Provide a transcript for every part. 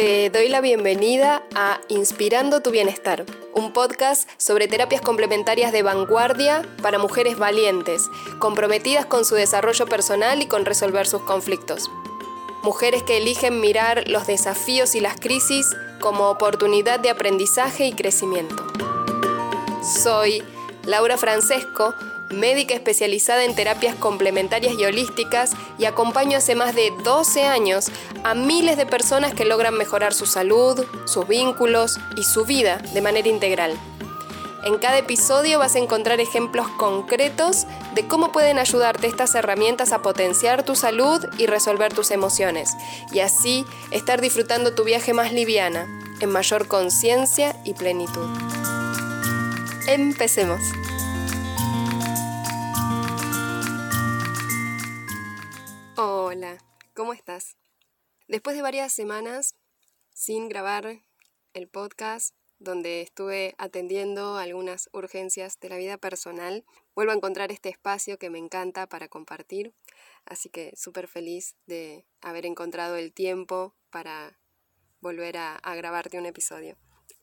Te doy la bienvenida a Inspirando tu Bienestar, un podcast sobre terapias complementarias de vanguardia para mujeres valientes, comprometidas con su desarrollo personal y con resolver sus conflictos. Mujeres que eligen mirar los desafíos y las crisis como oportunidad de aprendizaje y crecimiento. Soy Laura Francesco, médica especializada en terapias complementarias y holísticas y acompaño hace más de 12 años a miles de personas que logran mejorar su salud, sus vínculos y su vida de manera integral. En cada episodio vas a encontrar ejemplos concretos de cómo pueden ayudarte estas herramientas a potenciar tu salud y resolver tus emociones, y así estar disfrutando tu viaje más liviana, en mayor conciencia y plenitud. Empecemos. Hola, ¿cómo estás? Después de varias semanas sin grabar el podcast, donde estuve atendiendo algunas urgencias de la vida personal, vuelvo a encontrar este espacio que me encanta para compartir, así que súper feliz de haber encontrado el tiempo para volver a, a grabarte un episodio.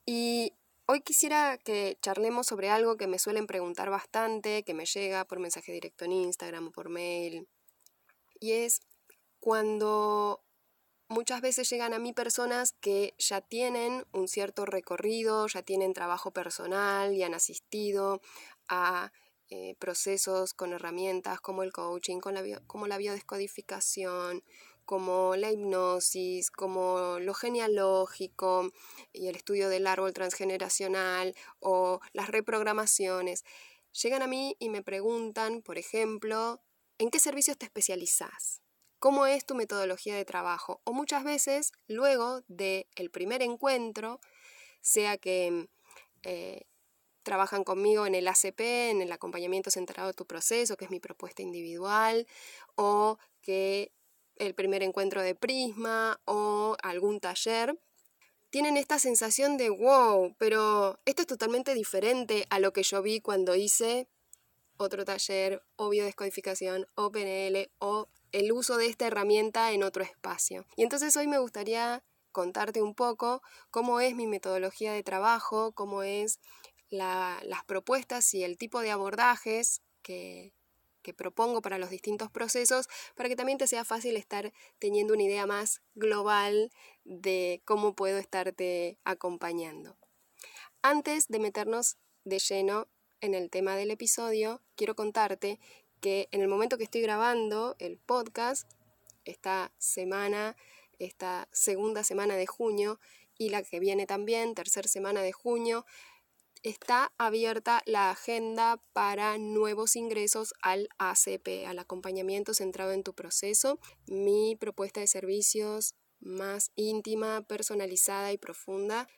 Y Hoy quisiera que charlemos sobre algo que me suelen preguntar bastante, que me llega por mensaje directo en Instagram o por mail, y es cuando muchas veces llegan a mí personas que ya tienen un cierto recorrido, ya tienen trabajo personal y han asistido a eh, procesos con herramientas como el coaching, con la como la biodescodificación, como la hipnosis, como lo genealógico y el estudio del árbol transgeneracional o las reprogramaciones. Llegan a mí y me preguntan, por ejemplo, ¿en qué servicios te especializas? ¿Cómo es tu metodología de trabajo? O muchas veces, luego del el primer encuentro, sea que eh, trabajan conmigo en el ACP, en el acompañamiento centrado a tu proceso, que es mi propuesta individual, o que el primer encuentro de Prisma o algún taller, tienen esta sensación de wow, pero esto es totalmente diferente a lo que yo vi cuando hice otro taller o biodescodificación o PNL o el uso de esta herramienta en otro espacio. Y entonces hoy me gustaría contarte un poco cómo es mi metodología de trabajo, cómo es las propuestas y el tipo de abordajes que, que propongo para los distintos procesos, para que también te sea fácil estar teniendo una idea más global de cómo puedo estarte acompañando. Antes de meternos de lleno en el tema del episodio, quiero contarte que en el momento que estoy grabando el podcast, esta semana, esta segunda semana de junio y la que viene también, tercera semana de junio, está abierta la agenda para nuevos ingresos al ACP, al acompañamiento centrado en tu proceso. Mi propuesta de servicios más íntima, personalizada y profunda.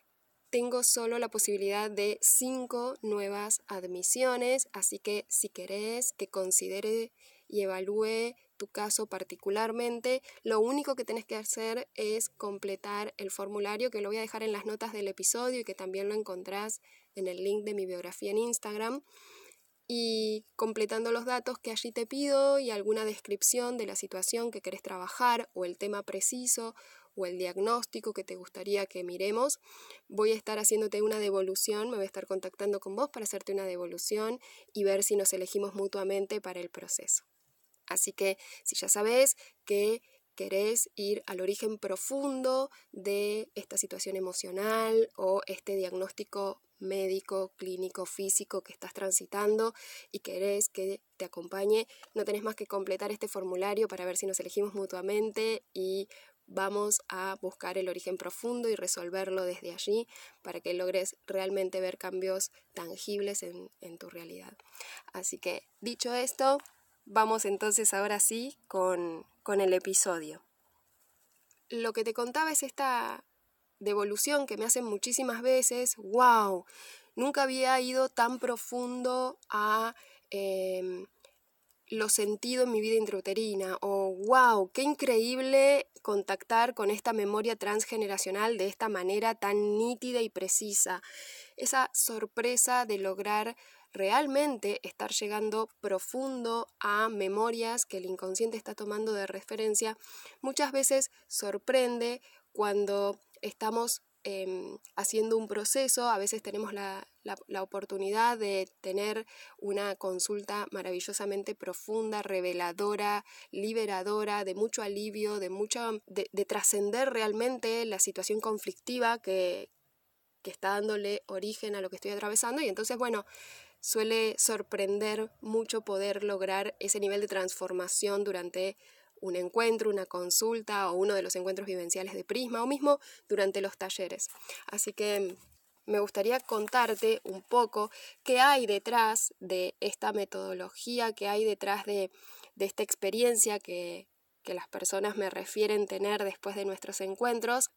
Tengo solo la posibilidad de cinco nuevas admisiones, así que si querés que considere y evalúe tu caso particularmente, lo único que tenés que hacer es completar el formulario que lo voy a dejar en las notas del episodio y que también lo encontrás en el link de mi biografía en Instagram. Y completando los datos que allí te pido y alguna descripción de la situación que querés trabajar o el tema preciso o el diagnóstico que te gustaría que miremos, voy a estar haciéndote una devolución, me voy a estar contactando con vos para hacerte una devolución y ver si nos elegimos mutuamente para el proceso. Así que si ya sabes que querés ir al origen profundo de esta situación emocional o este diagnóstico médico, clínico, físico que estás transitando y querés que te acompañe, no tenés más que completar este formulario para ver si nos elegimos mutuamente y vamos a buscar el origen profundo y resolverlo desde allí para que logres realmente ver cambios tangibles en, en tu realidad. Así que dicho esto, vamos entonces ahora sí con, con el episodio. Lo que te contaba es esta devolución que me hacen muchísimas veces, wow, nunca había ido tan profundo a eh, lo sentido en mi vida intrauterina, o wow, qué increíble contactar con esta memoria transgeneracional de esta manera tan nítida y precisa, esa sorpresa de lograr realmente estar llegando profundo a memorias que el inconsciente está tomando de referencia, muchas veces sorprende cuando estamos em, haciendo un proceso, a veces tenemos la, oportunidad de tener una consulta maravillosamente profunda, reveladora, liberadora, de mucho alivio, de mucha, de, trascender realmente la situación conflictiva que, que está dándole origen a lo que estoy atravesando. Y entonces, bueno, suele sorprender mucho poder lograr ese nivel de transformación durante un encuentro, una consulta o uno de los encuentros vivenciales de Prisma o mismo durante los talleres. Así que me gustaría contarte un poco qué hay detrás de esta metodología, qué hay detrás de, esta experiencia que, las personas me refieren tener después de nuestros encuentros,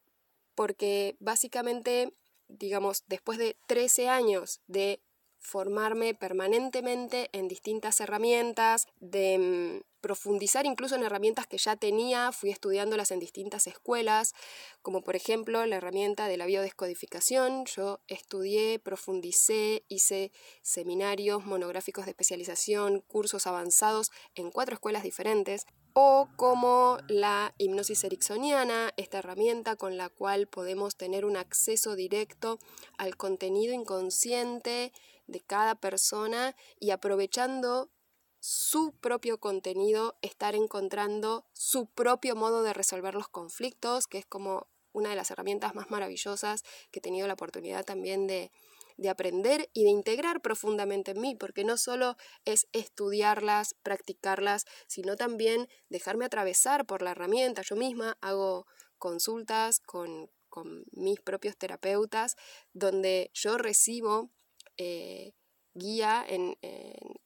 porque básicamente, digamos, después de 13 años de formarme permanentemente en distintas herramientas, de mm, profundizar incluso en herramientas que ya tenía, fui estudiándolas en distintas escuelas, como por ejemplo la herramienta de la biodescodificación. Yo estudié, profundicé, hice seminarios, monográficos de especialización, cursos avanzados en cuatro escuelas diferentes o como la hipnosis ericksoniana, esta herramienta con la cual podemos tener un acceso directo al contenido inconsciente de cada persona y aprovechando su propio contenido, estar encontrando su propio modo de resolver los conflictos, que es como una de las herramientas más maravillosas que he tenido la oportunidad también de, de aprender y de integrar profundamente en mí, porque no solo es estudiarlas, practicarlas, sino también dejarme atravesar por la herramienta. Yo misma hago consultas con, con mis propios terapeutas, donde yo recibo eh, guía en,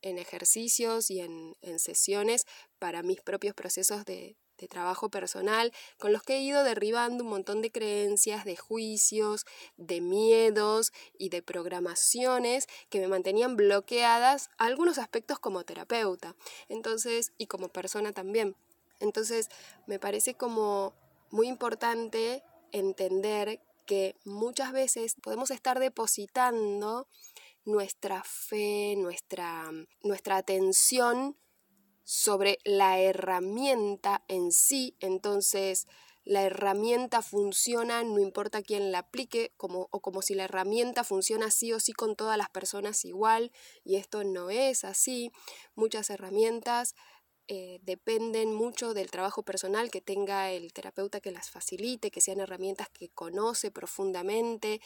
ejercicios y en, sesiones para mis propios procesos de, trabajo personal, con los que he ido derribando un montón de creencias, de juicios, de miedos y de programaciones que me mantenían bloqueadas algunos aspectos como terapeuta, entonces, y como persona también. Entonces, me parece como muy importante entender que muchas veces podemos estar depositando nuestra fe, nuestra, nuestra atención sobre la herramienta en sí, entonces la herramienta funciona, no importa quién la aplique, como, o como si la herramienta funciona sí o sí con todas las personas igual, y esto no es así. Muchas herramientas eh, dependen mucho del trabajo personal que tenga el terapeuta que las facilite, que sean herramientas que conoce profundamente.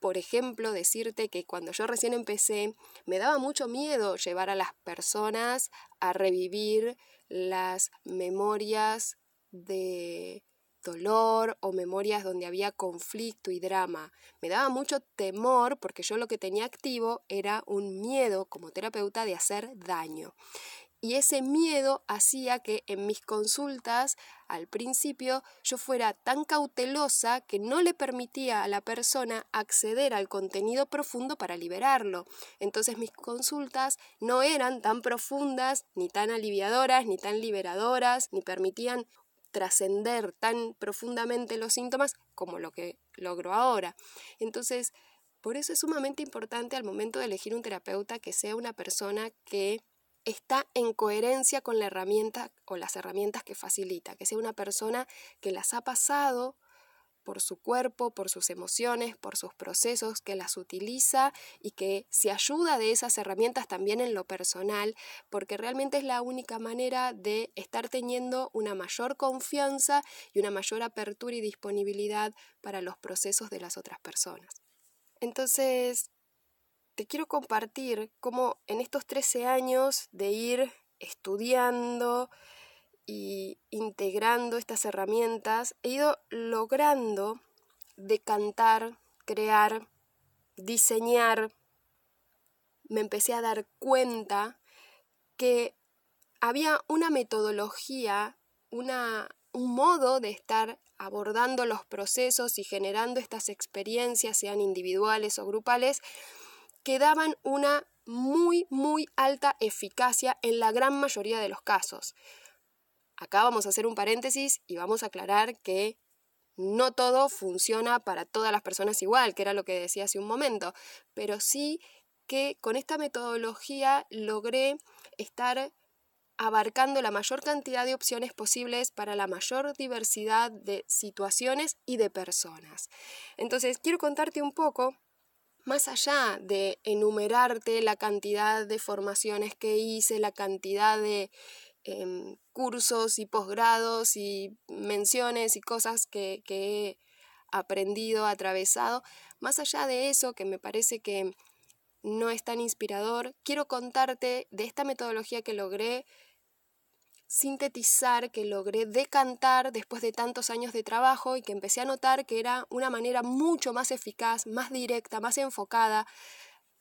Por ejemplo, decirte que cuando yo recién empecé me daba mucho miedo llevar a las personas a revivir las memorias de dolor o memorias donde había conflicto y drama. Me daba mucho temor porque yo lo que tenía activo era un miedo como terapeuta de hacer daño. Y ese miedo hacía que en mis consultas al principio yo fuera tan cautelosa que no le permitía a la persona acceder al contenido profundo para liberarlo. Entonces mis consultas no eran tan profundas, ni tan aliviadoras, ni tan liberadoras, ni permitían trascender tan profundamente los síntomas como lo que logro ahora. Entonces, por eso es sumamente importante al momento de elegir un terapeuta que sea una persona que está en coherencia con la herramienta o las herramientas que facilita, que sea una persona que las ha pasado por su cuerpo, por sus emociones, por sus procesos, que las utiliza y que se ayuda de esas herramientas también en lo personal, porque realmente es la única manera de estar teniendo una mayor confianza y una mayor apertura y disponibilidad para los procesos de las otras personas. Entonces, te quiero compartir cómo en estos 13 años de ir estudiando y integrando estas herramientas, he ido logrando decantar, crear, diseñar. Me empecé a dar cuenta que había una metodología, una, un modo de estar abordando los procesos y generando estas experiencias, sean individuales o grupales, que daban una muy, muy alta eficacia en la gran mayoría de los casos. Acá vamos a hacer un paréntesis y vamos a aclarar que no todo funciona para todas las personas igual, que era lo que decía hace un momento, pero sí que con esta metodología logré estar abarcando la mayor cantidad de opciones posibles para la mayor diversidad de situaciones y de personas. Entonces, quiero contarte un poco, más allá de enumerarte la cantidad de formaciones que hice, la cantidad de em, cursos y posgrados y menciones y cosas que, que he aprendido, atravesado, más allá de eso, que me parece que no es tan inspirador, quiero contarte de esta metodología que logré sintetizar, que logré decantar después de tantos años de trabajo y que empecé a notar que era una manera mucho más eficaz, más directa, más enfocada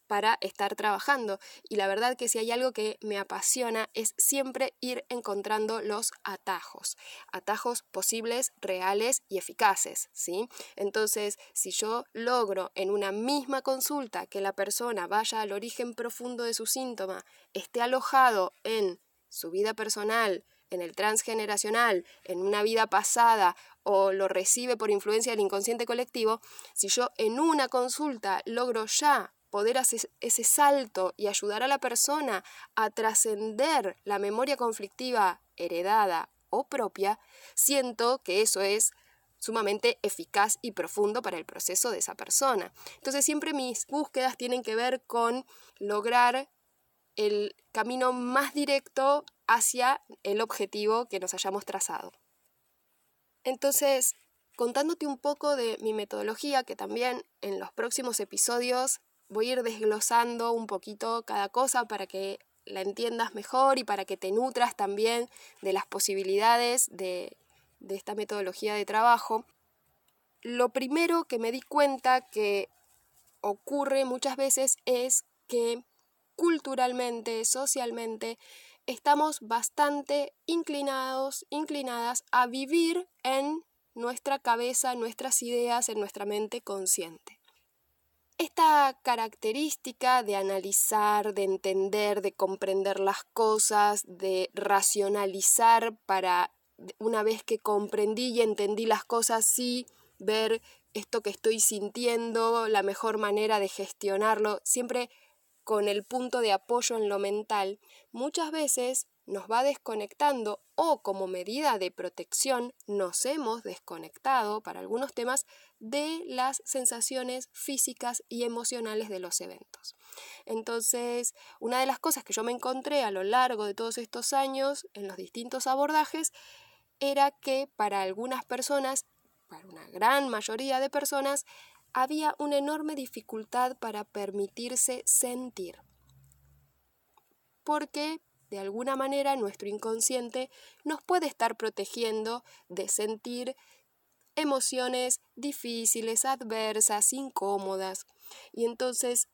para estar trabajando. Y la verdad que si hay algo que me apasiona es siempre ir encontrando los atajos, atajos posibles, reales y eficaces, ¿sí? Entonces, si yo logro en una misma consulta que la persona vaya al origen profundo de su síntoma, esté alojado en su vida personal, en el transgeneracional, en una vida pasada o lo recibe por influencia del inconsciente colectivo, si yo en una consulta logro ya poder hacer ese salto y ayudar a la persona a trascender la memoria conflictiva heredada o propia, siento que eso es sumamente eficaz y profundo para el proceso de esa persona. Entonces siempre mis búsquedas tienen que ver con lograr el camino más directo hacia el objetivo que nos hayamos trazado. Entonces, contándote un poco de mi metodología, que también en los próximos episodios voy a ir desglosando un poquito cada cosa para que la entiendas mejor y para que te nutras también de las posibilidades de, de esta metodología de trabajo. Lo primero que me di cuenta que ocurre muchas veces es que culturalmente, socialmente, estamos bastante inclinados, inclinadas a vivir en nuestra cabeza, nuestras ideas, en nuestra mente consciente. Esta característica de analizar, de entender, de comprender las cosas, de racionalizar para una vez que comprendí y entendí las cosas, sí ver esto que estoy sintiendo, la mejor manera de gestionarlo, siempre con el punto de apoyo en lo mental, muchas veces nos va desconectando o como medida de protección nos hemos desconectado para algunos temas de las sensaciones físicas y emocionales de los eventos. Entonces, una de las cosas que yo me encontré a lo largo de todos estos años en los distintos abordajes era que para algunas personas, para una gran mayoría de personas, había una enorme dificultad para permitirse sentir. Porque de alguna manera nuestro inconsciente nos puede estar protegiendo de sentir emociones difíciles, adversas, incómodas. Y entonces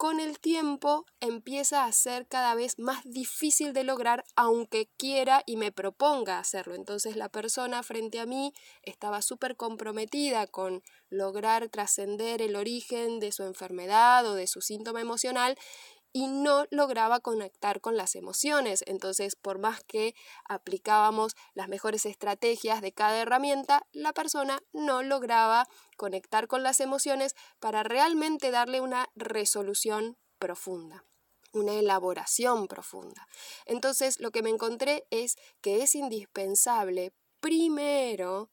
con el tiempo empieza a ser cada vez más difícil de lograr aunque quiera y me proponga hacerlo. Entonces la persona frente a mí estaba súper comprometida con lograr trascender el origen de su enfermedad o de su síntoma emocional y no lograba conectar con las emociones. Entonces, por más que aplicábamos las mejores estrategias de cada herramienta, la persona no lograba conectar con las emociones para realmente darle una resolución profunda una elaboración profunda. Entonces, lo que me encontré es que es indispensable primero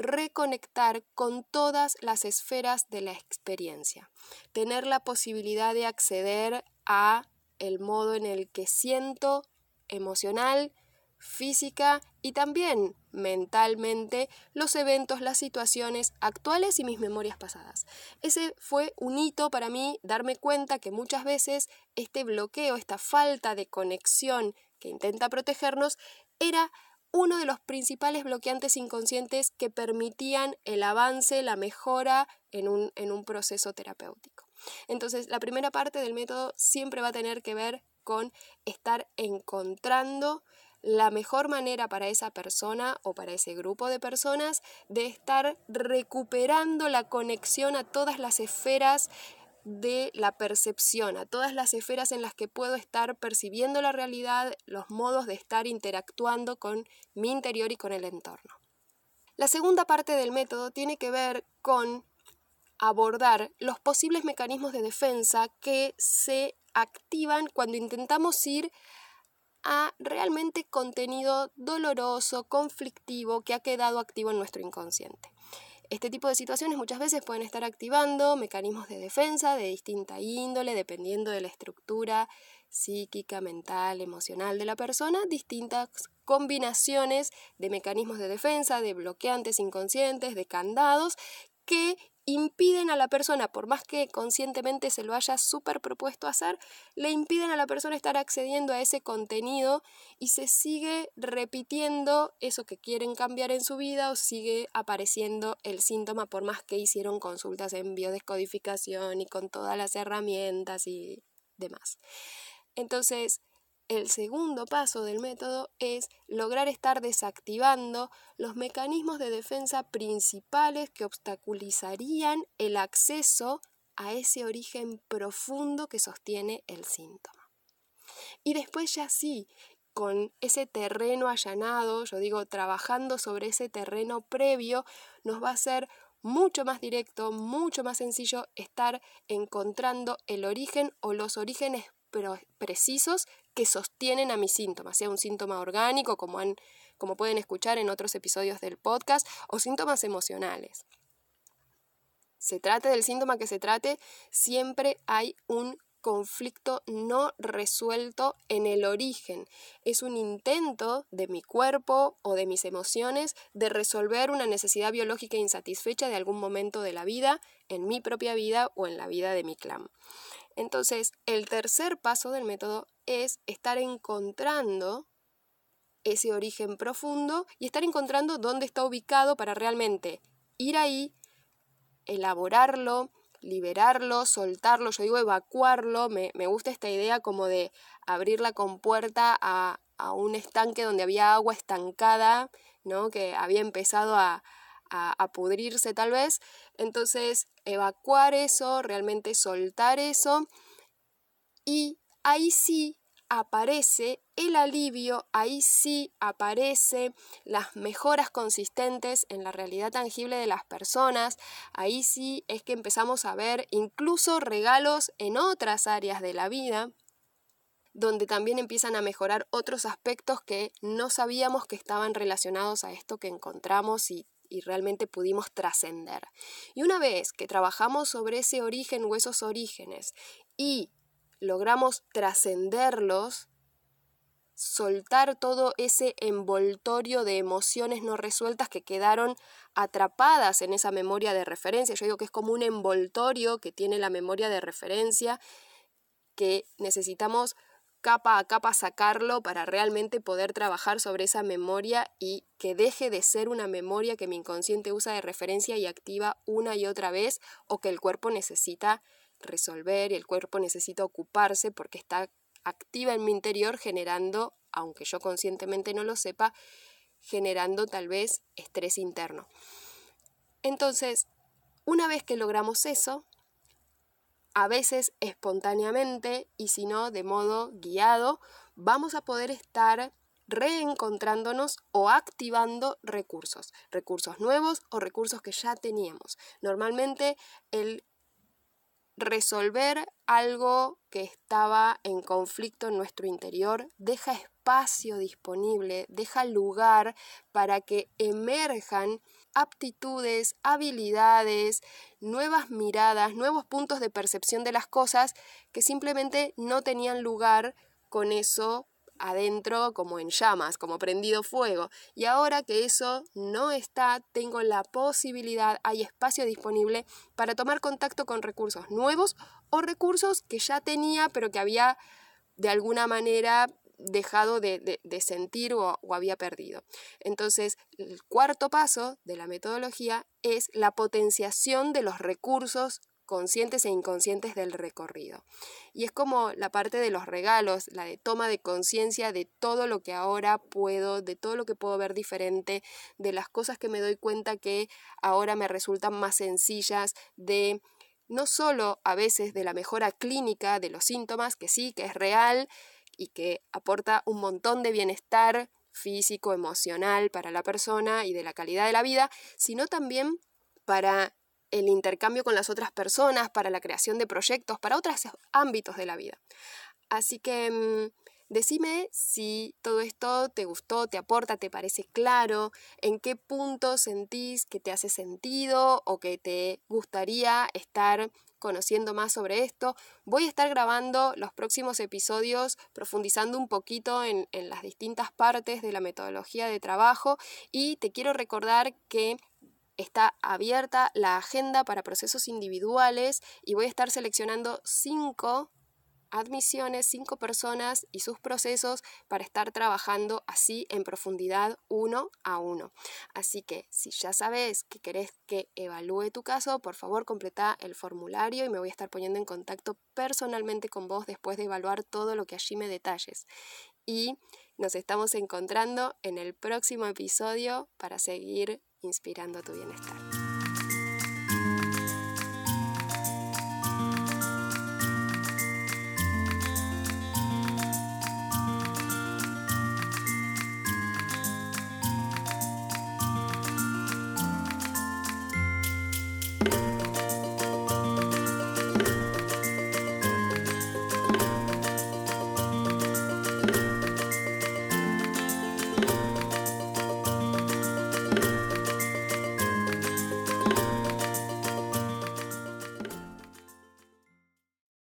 reconectar con todas las esferas de la experiencia, tener la posibilidad de acceder a el modo en el que siento emocional, física y también mentalmente los eventos, las situaciones actuales y mis memorias pasadas. Ese fue un hito para mí darme cuenta que muchas veces este bloqueo, esta falta de conexión que intenta protegernos era uno de los principales bloqueantes inconscientes que permitían el avance, la mejora en un, en un proceso terapéutico. Entonces, la primera parte del método siempre va a tener que ver con estar encontrando la mejor manera para esa persona o para ese grupo de personas de estar recuperando la conexión a todas las esferas de la percepción, a todas las esferas en las que puedo estar percibiendo la realidad, los modos de estar interactuando con mi interior y con el entorno. La segunda parte del método tiene que ver con abordar los posibles mecanismos de defensa que se activan cuando intentamos ir a realmente contenido doloroso, conflictivo, que ha quedado activo en nuestro inconsciente. Este tipo de situaciones muchas veces pueden estar activando mecanismos de defensa de distinta índole, dependiendo de la estructura psíquica, mental, emocional de la persona, distintas combinaciones de mecanismos de defensa, de bloqueantes inconscientes, de candados, que impiden a la persona, por más que conscientemente se lo haya súper propuesto hacer, le impiden a la persona estar accediendo a ese contenido y se sigue repitiendo eso que quieren cambiar en su vida o sigue apareciendo el síntoma por más que hicieron consultas en biodescodificación y con todas las herramientas y demás. Entonces, el segundo paso del método es lograr estar desactivando los mecanismos de defensa principales que obstaculizarían el acceso a ese origen profundo que sostiene el síntoma. Y después ya sí, con ese terreno allanado, yo digo, trabajando sobre ese terreno previo, nos va a ser mucho más directo, mucho más sencillo estar encontrando el origen o los orígenes precisos que sostienen a mis síntomas, sea un síntoma orgánico, como, han, como pueden escuchar en otros episodios del podcast, o síntomas emocionales. Se trate del síntoma que se trate, siempre hay un conflicto no resuelto en el origen. Es un intento de mi cuerpo o de mis emociones de resolver una necesidad biológica insatisfecha de algún momento de la vida, en mi propia vida o en la vida de mi clan. Entonces, el tercer paso del método es estar encontrando ese origen profundo y estar encontrando dónde está ubicado para realmente ir ahí, elaborarlo, liberarlo, soltarlo, yo digo evacuarlo, me, gusta esta idea como de abrir la compuerta a, a un estanque donde había agua estancada, ¿no? que había empezado a, a, pudrirse tal vez. Entonces, evacuar eso, realmente soltar eso. Y ahí sí aparece el alivio, ahí sí aparece las mejoras consistentes en la realidad tangible de las personas, ahí sí es que empezamos a ver incluso regalos en otras áreas de la vida, donde también empiezan a mejorar otros aspectos que no sabíamos que estaban relacionados a esto que encontramos y y realmente pudimos trascender. Y una vez que trabajamos sobre ese origen o esos orígenes y logramos trascenderlos, soltar todo ese envoltorio de emociones no resueltas que quedaron atrapadas en esa memoria de referencia. Yo digo que es como un envoltorio que tiene la memoria de referencia que necesitamos capa a capa sacarlo para realmente poder trabajar sobre esa memoria y que deje de ser una memoria que mi inconsciente usa de referencia y activa una y otra vez o que el cuerpo necesita resolver y el cuerpo necesita ocuparse porque está activa en mi interior generando, aunque yo conscientemente no lo sepa, generando tal vez estrés interno. Entonces, una vez que logramos eso, a veces espontáneamente y si no de modo guiado, vamos a poder estar reencontrándonos o activando recursos, recursos nuevos o recursos que ya teníamos. Normalmente el resolver algo que estaba en conflicto en nuestro interior deja espacio disponible, deja lugar para que emerjan aptitudes, habilidades, nuevas miradas, nuevos puntos de percepción de las cosas que simplemente no tenían lugar con eso adentro como en llamas, como prendido fuego. Y ahora que eso no está, tengo la posibilidad, hay espacio disponible para tomar contacto con recursos nuevos o recursos que ya tenía pero que había de alguna manera dejado de, sentir o, o, había perdido. Entonces, el cuarto paso de la metodología es la potenciación de los recursos conscientes e inconscientes del recorrido. Y es como la parte de los regalos, la de toma de conciencia de todo lo que ahora puedo, de todo lo que puedo ver diferente, de las cosas que me doy cuenta que ahora me resultan más sencillas, de no solo a veces de la mejora clínica de los síntomas, que sí, que es real y que aporta un montón de bienestar físico, emocional para la persona y de la calidad de la vida, sino también para el intercambio con las otras personas, para la creación de proyectos, para otros ámbitos de la vida. Así que mm, Decime si todo esto te gustó, te aporta, te parece claro, en qué punto sentís que te hace sentido o que te gustaría estar conociendo más sobre esto. Voy a estar grabando los próximos episodios profundizando un poquito en, en las distintas partes de la metodología de trabajo y te quiero recordar que está abierta la agenda para procesos individuales y voy a estar seleccionando cinco admisiones, cinco personas y sus procesos para estar trabajando así en profundidad uno a uno. Así que si ya sabes que querés que evalúe tu caso, por favor completa el formulario y me voy a estar poniendo en contacto personalmente con vos después de evaluar todo lo que allí me detalles. Y nos estamos encontrando en el próximo episodio para seguir inspirando tu bienestar.